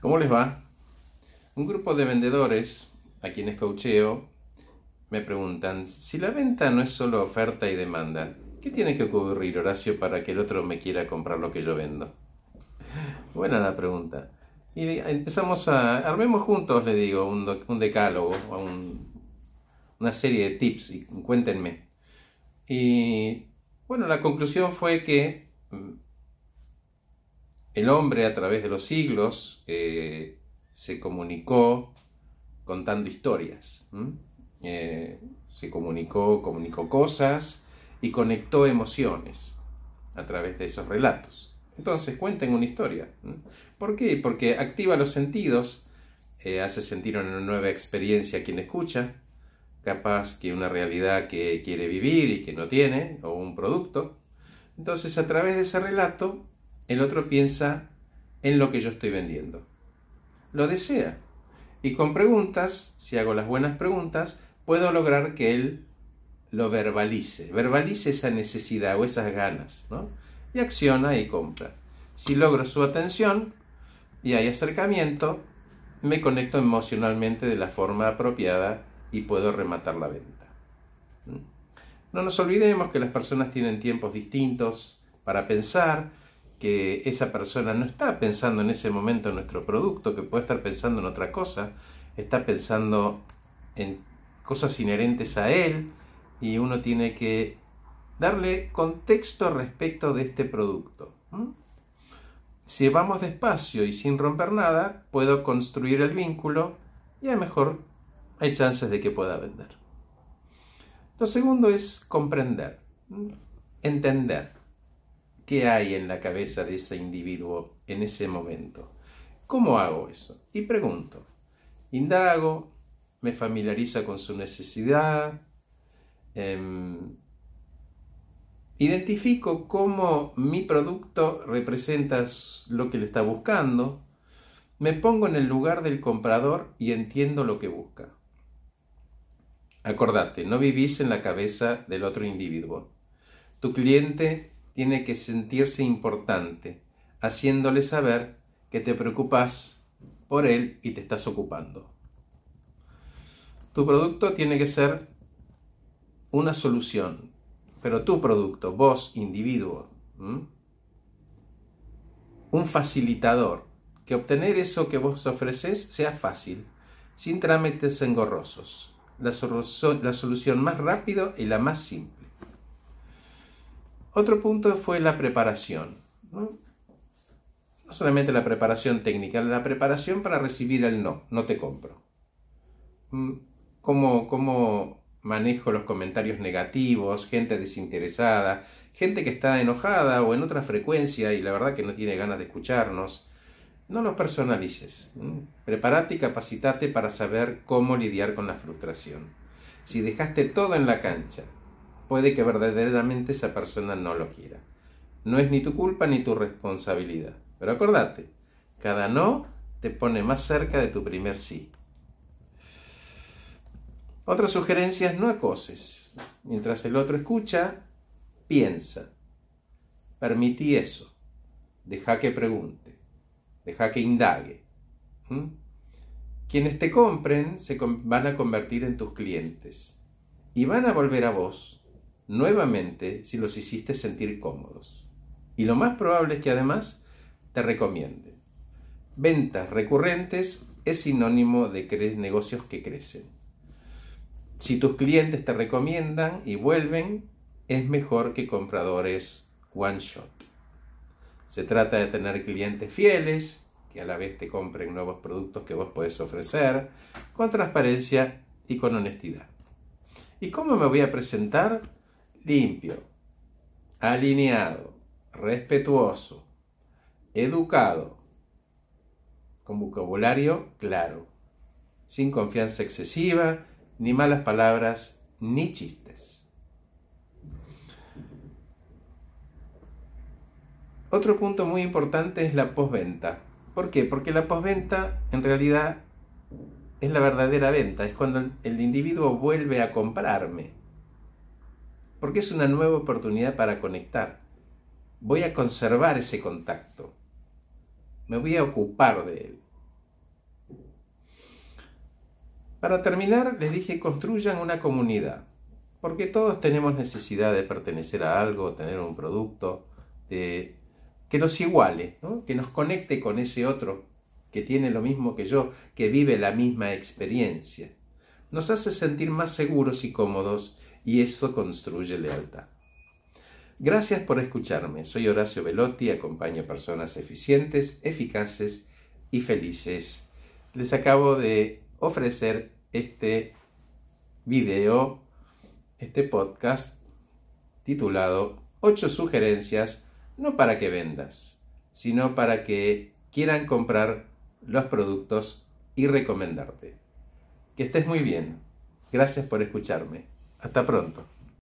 ¿Cómo les va? Un grupo de vendedores a quienes coacheo me preguntan, si la venta no es solo oferta y demanda, ¿qué tiene que ocurrir, Horacio, para que el otro me quiera comprar lo que yo vendo? Buena la pregunta. Y empezamos a, armemos juntos, le digo, un, decálogo, una serie de tips y cuéntenme. Y bueno, la conclusión fue que mm, el hombre a través de los siglos eh, se comunicó contando historias. Eh, se comunicó, comunicó cosas y conectó emociones a través de esos relatos. Entonces cuenten una historia. ¿Por qué? Porque activa los sentidos, eh, hace sentir una nueva experiencia a quien escucha, capaz que una realidad que quiere vivir y que no tiene, o un producto. Entonces a través de ese relato, el otro piensa en lo que yo estoy vendiendo. Lo desea. Y con preguntas, si hago las buenas preguntas, puedo lograr que él lo verbalice, verbalice esa necesidad o esas ganas, ¿no? Y acciona y compra. Si logro su atención y hay acercamiento, me conecto emocionalmente de la forma apropiada y puedo rematar la venta. ¿Mm? No nos olvidemos que las personas tienen tiempos distintos para pensar, que esa persona no está pensando en ese momento en nuestro producto, que puede estar pensando en otra cosa, está pensando en cosas inherentes a él y uno tiene que darle contexto respecto de este producto. Si vamos despacio y sin romper nada, puedo construir el vínculo y a lo mejor hay chances de que pueda vender. Lo segundo es comprender, entender qué hay en la cabeza de ese individuo en ese momento. ¿Cómo hago eso? Y pregunto, indago, me familiariza con su necesidad, em, identifico cómo mi producto representa lo que le está buscando, me pongo en el lugar del comprador y entiendo lo que busca. Acordate, no vivís en la cabeza del otro individuo. Tu cliente tiene que sentirse importante, haciéndole saber que te preocupas por él y te estás ocupando. Tu producto tiene que ser una solución, pero tu producto, vos, individuo, un facilitador, que obtener eso que vos ofreces sea fácil, sin trámites engorrosos, la, la solución más rápida y la más simple. Otro punto fue la preparación. ¿no? solamente la preparación técnica, la preparación para recibir el no, no te compro cómo, manejo los comentarios negativos, gente desinteresada, gente que está enojada o en otra frecuencia y la verdad que no tiene ganas de escucharnos. No los personalices. Prepárate y capacitate para saber cómo lidiar con la frustración. Si dejaste todo en la cancha, puede que verdaderamente esa persona no lo quiera. No es ni tu culpa ni tu responsabilidad. Pero acordate, cada no te pone más cerca de tu primer sí. Otra sugerencia es no acoses. Mientras el otro escucha, piensa. Permití eso. Deja que pregunte. Deja que indague. ¿Mm? Quienes te compren se van a convertir en tus clientes y van a volver a vos nuevamente si los hiciste sentir cómodos. Y lo más probable es que además te recomienden. Ventas recurrentes es sinónimo de negocios que crecen. Si tus clientes te recomiendan y vuelven, es mejor que compradores one shot. Se trata de tener clientes fieles, que a la vez te compren nuevos productos que vos podés ofrecer, con transparencia y con honestidad. ¿Y cómo me voy a presentar? Limpio, alineado, respetuoso, educado, con vocabulario claro, sin confianza excesiva ni malas palabras, ni chistes. Otro punto muy importante es la postventa. ¿Por qué? Porque la postventa en realidad es la verdadera venta, es cuando el individuo vuelve a comprarme. Porque es una nueva oportunidad para conectar. Voy a conservar ese contacto. Me voy a ocupar de él. Para terminar, les dije construyan una comunidad, porque todos tenemos necesidad de pertenecer a algo, tener un producto, de, que nos iguale, que nos conecte con ese otro que tiene lo mismo que yo, que vive la misma experiencia. Nos hace sentir más seguros y cómodos y eso construye lealtad. Gracias por escucharme. Soy Horacio Velotti, acompaño personas eficientes, eficaces y felices. Les acabo de ofrecer este video, este podcast titulado 8 sugerencias, no para que vendas, sino para que quieran comprar los productos y recomendarte. Que estés muy bien. Gracias por escucharme. Hasta pronto.